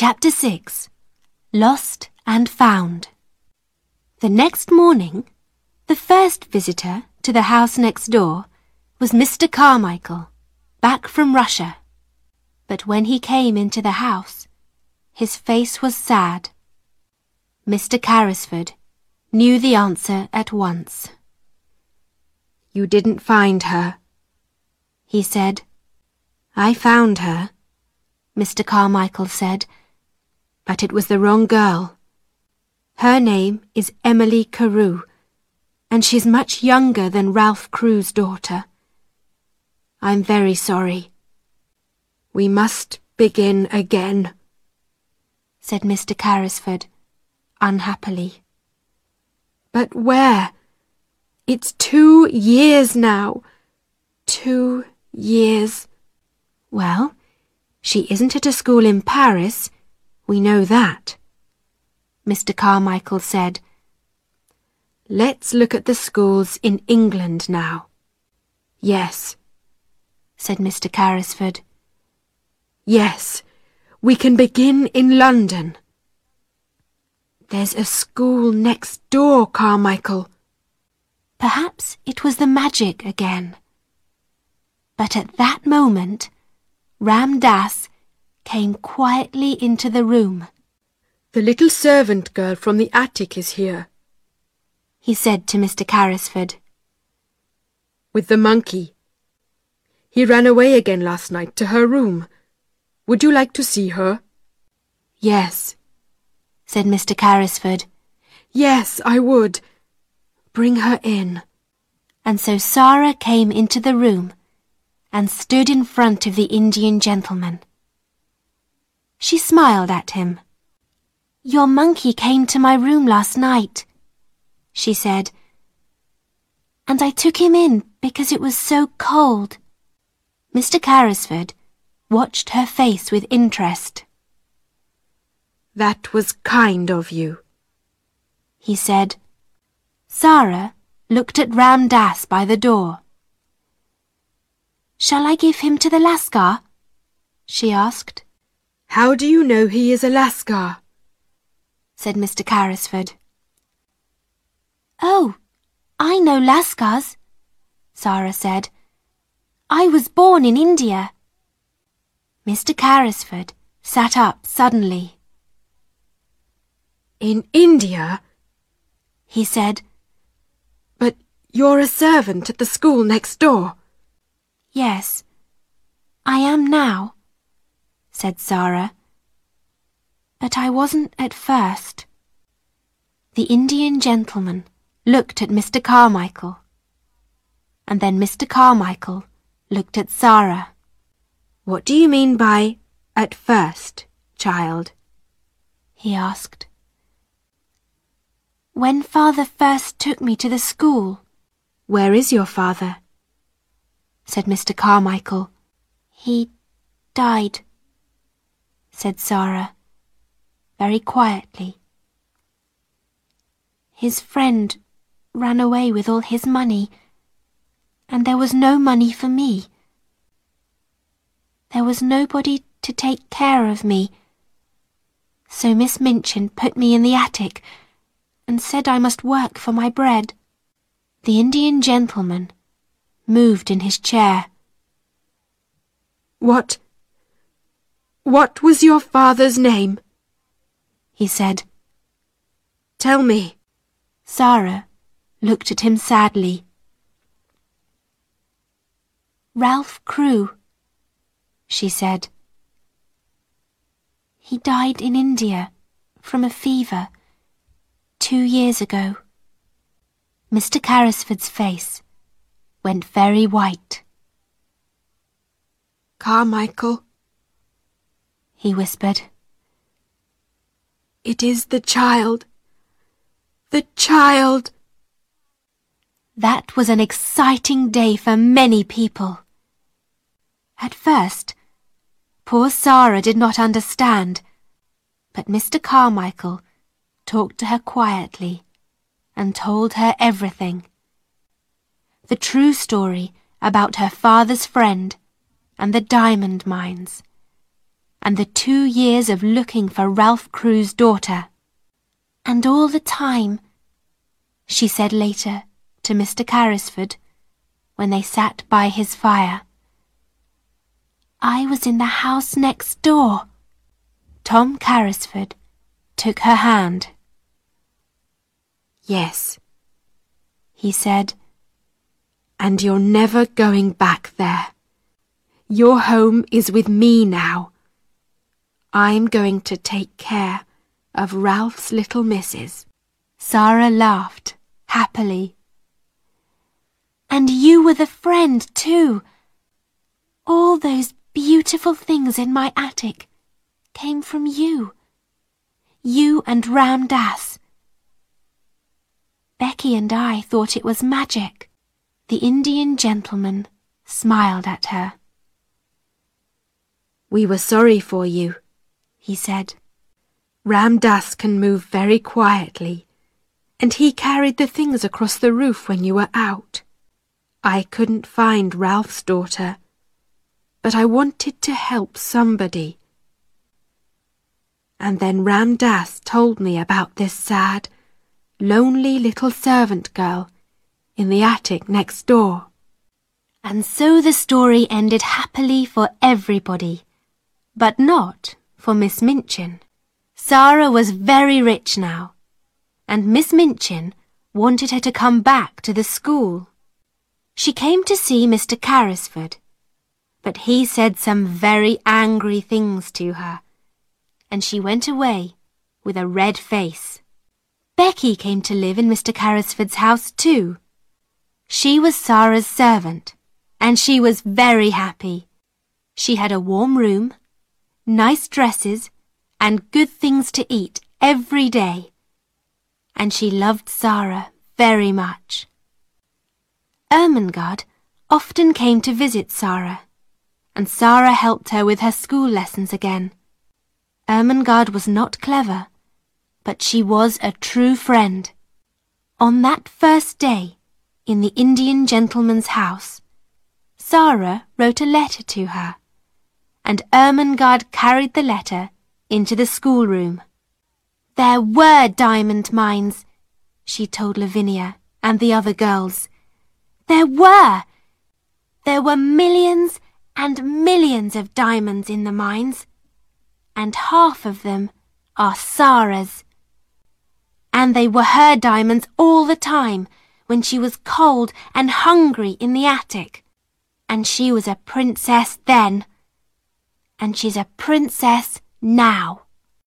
Chapter 6 Lost and Found The next morning, the first visitor to the house next door was Mr. Carmichael, back from Russia. But when he came into the house, his face was sad. Mr. Carrisford knew the answer at once. You didn't find her, he said. I found her, Mr. Carmichael said, but it was the wrong girl. Her name is Emily Carew, and she's much younger than Ralph Crewe's daughter. I'm very sorry. We must begin again, said Mr. Carrisford, unhappily. But where? It's two years now. Two years. Well, she isn't at a school in Paris. We know that. Mr. Carmichael said. Let's look at the schools in England now. Yes, said Mr. Carrisford. Yes, we can begin in London. There's a school next door, Carmichael. Perhaps it was the magic again. But at that moment, Ram Dass came quietly into the room. The little servant girl from the attic is here, he said to Mr. Carrisford. With the monkey. He ran away again last night to her room. Would you like to see her? Yes, said Mr. Carrisford. Yes, I would. Bring her in. And so Sara came into the room and stood in front of the Indian gentleman. She smiled at him. Your monkey came to my room last night, she said, and I took him in because it was so cold. Mr. Carrisford watched her face with interest. That was kind of you, he said. Sara looked at Ram Dass by the door. Shall I give him to the Lascar? she asked. How do you know he is a Lascar? said Mr. Carrisford. Oh, I know Lascars, Sara said. I was born in India. Mr. Carrisford sat up suddenly. In India? he said. But you're a servant at the school next door. Yes, I am now, said Sara. But I wasn't at first. The Indian gentleman looked at Mr. Carmichael, and then Mr. Carmichael looked at Sara. What do you mean by at first, child? he asked. When father first took me to the school. Where is your father? said Mr. Carmichael. He died, said Sara, very quietly. His friend ran away with all his money, and there was no money for me. There was nobody to take care of me, so Miss Minchin put me in the attic and said I must work for my bread. The Indian gentleman moved in his chair. What? What was your father's name? he said. Tell me. Sara looked at him sadly. Ralph Crewe, she said. He died in India from a fever two years ago. Mr. Carrisford's face went very white. Carmichael, he whispered. It is the child. The child. That was an exciting day for many people. At first, poor Sara did not understand, but Mr. Carmichael talked to her quietly and told her everything. The true story about her father's friend and the diamond mines. And the two years of looking for Ralph Crewe's daughter. And all the time, she said later to Mr. Carrisford, when they sat by his fire. I was in the house next door. Tom Carrisford took her hand. Yes, he said, and you're never going back there. Your home is with me now. I'm going to take care of Ralph's little missus. Sara laughed happily. And you were the friend, too. All those beautiful things in my attic came from you. You and Ram Dass. Becky and I thought it was magic. The Indian gentleman smiled at her. We were sorry for you, he said. Ram Dass can move very quietly, and he carried the things across the roof when you were out. I couldn't find Ralph's daughter, but I wanted to help somebody. And then Ram Dass told me about this sad, lonely little servant girl in the attic next door. And so the story ended happily for everybody but not for Miss Minchin. Sara was very rich now, and Miss Minchin wanted her to come back to the school. She came to see Mr. Carrisford, but he said some very angry things to her, and she went away with a red face. Becky came to live in Mr. Carrisford's house too. She was Sara's servant, and she was very happy. She had a warm room nice dresses, and good things to eat every day. And she loved Sara very much. Ermengarde often came to visit Sara, and Sara helped her with her school lessons again. Ermengarde was not clever, but she was a true friend. On that first day, in the Indian gentleman's house, Sara wrote a letter to her and Ermengarde carried the letter into the schoolroom. There were diamond mines, she told Lavinia and the other girls. There were! There were millions and millions of diamonds in the mines, and half of them are Sara's. And they were her diamonds all the time when she was cold and hungry in the attic. And she was a princess then and she's a princess now.